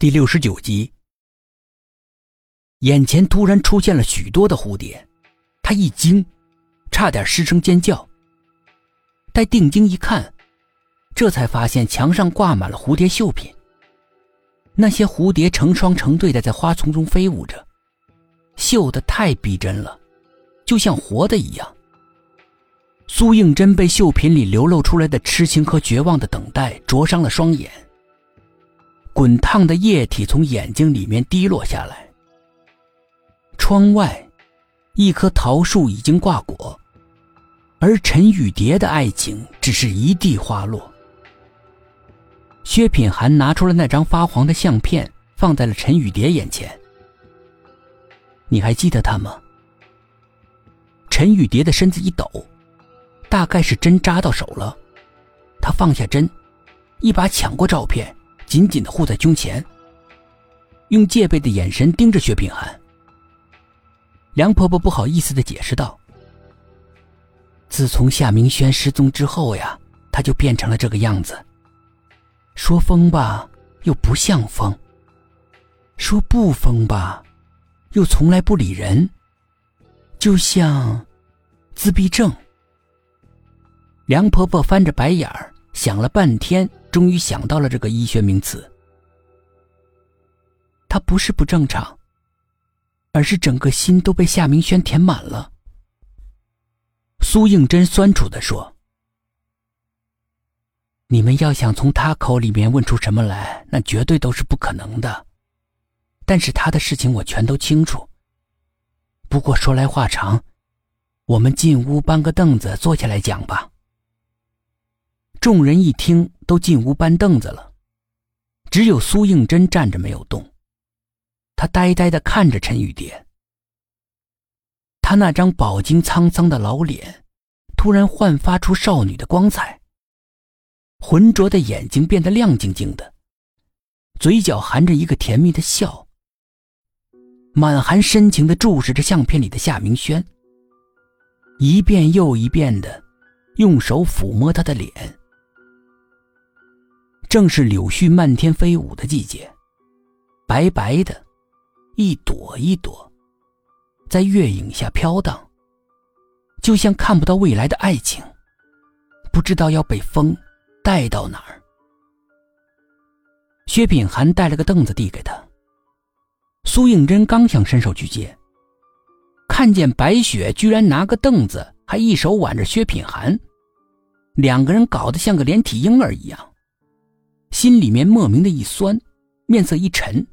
第六十九集，眼前突然出现了许多的蝴蝶，他一惊，差点失声尖叫。待定睛一看，这才发现墙上挂满了蝴蝶绣品。那些蝴蝶成双成对的在花丛中飞舞着，绣的太逼真了，就像活的一样。苏应真被绣品里流露出来的痴情和绝望的等待灼伤了双眼。滚烫的液体从眼睛里面滴落下来。窗外，一棵桃树已经挂果，而陈雨蝶的爱情只是一地花落。薛品涵拿出了那张发黄的相片，放在了陈雨蝶眼前。你还记得他吗？陈雨蝶的身子一抖，大概是针扎到手了，她放下针，一把抢过照片。紧紧的护在胸前，用戒备的眼神盯着薛品涵。梁婆婆不好意思的解释道：“自从夏明轩失踪之后呀，他就变成了这个样子。说疯吧，又不像疯；说不疯吧，又从来不理人，就像自闭症。”梁婆婆翻着白眼儿，想了半天。终于想到了这个医学名词。他不是不正常，而是整个心都被夏明轩填满了。苏应真酸楚的说：“你们要想从他口里面问出什么来，那绝对都是不可能的。但是他的事情我全都清楚。不过说来话长，我们进屋搬个凳子坐下来讲吧。”众人一听，都进屋搬凳子了，只有苏应真站着没有动。他呆呆的看着陈雨蝶，他那张饱经沧桑的老脸，突然焕发出少女的光彩，浑浊的眼睛变得亮晶晶的，嘴角含着一个甜蜜的笑，满含深情的注视着相片里的夏明轩，一遍又一遍的用手抚摸他的脸。正是柳絮漫天飞舞的季节，白白的，一朵一朵，在月影下飘荡，就像看不到未来的爱情，不知道要被风带到哪儿。薛品涵带了个凳子递给他，苏应真刚想伸手去接，看见白雪居然拿个凳子，还一手挽着薛品涵，两个人搞得像个连体婴儿一样。心里面莫名的一酸，面色一沉，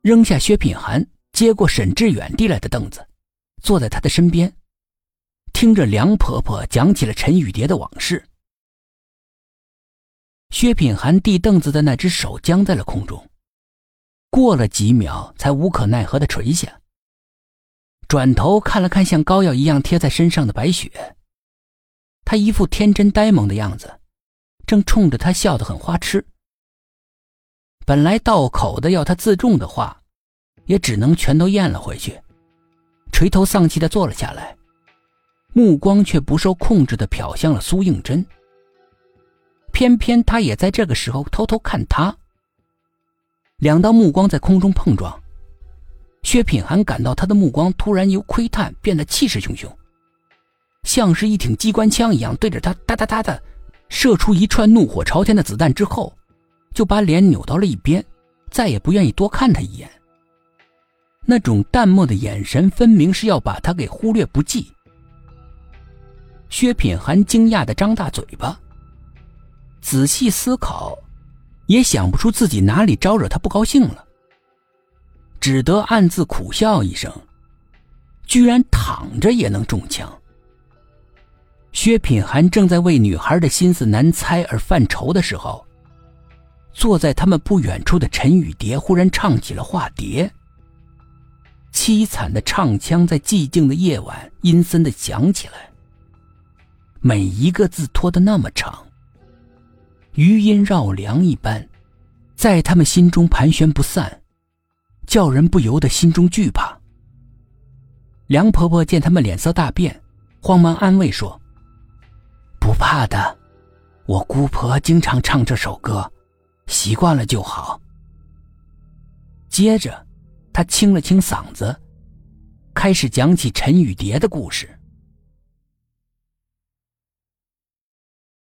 扔下薛品涵，接过沈志远递来的凳子，坐在他的身边，听着梁婆婆讲起了陈雨蝶的往事。薛品涵递凳子的那只手僵在了空中，过了几秒，才无可奈何的垂下，转头看了看像膏药一样贴在身上的白雪，他一副天真呆萌的样子，正冲着他笑得很花痴。本来到口的要他自重的话，也只能全都咽了回去，垂头丧气的坐了下来，目光却不受控制的瞟向了苏应真。偏偏他也在这个时候偷偷看他。两道目光在空中碰撞，薛品涵感到他的目光突然由窥探变得气势汹汹，像是一挺机关枪一样对着他哒哒哒的射出一串怒火朝天的子弹之后。就把脸扭到了一边，再也不愿意多看他一眼。那种淡漠的眼神，分明是要把他给忽略不计。薛品涵惊讶的张大嘴巴，仔细思考，也想不出自己哪里招惹他不高兴了，只得暗自苦笑一声。居然躺着也能中枪。薛品涵正在为女孩的心思难猜而犯愁的时候。坐在他们不远处的陈雨蝶忽然唱起了化蝶，凄惨的唱腔在寂静的夜晚阴森的响起来。每一个字拖得那么长，余音绕梁一般，在他们心中盘旋不散，叫人不由得心中惧怕。梁婆婆见他们脸色大变，慌忙安慰说：“不怕的，我姑婆经常唱这首歌。”习惯了就好。接着，他清了清嗓子，开始讲起陈雨蝶的故事。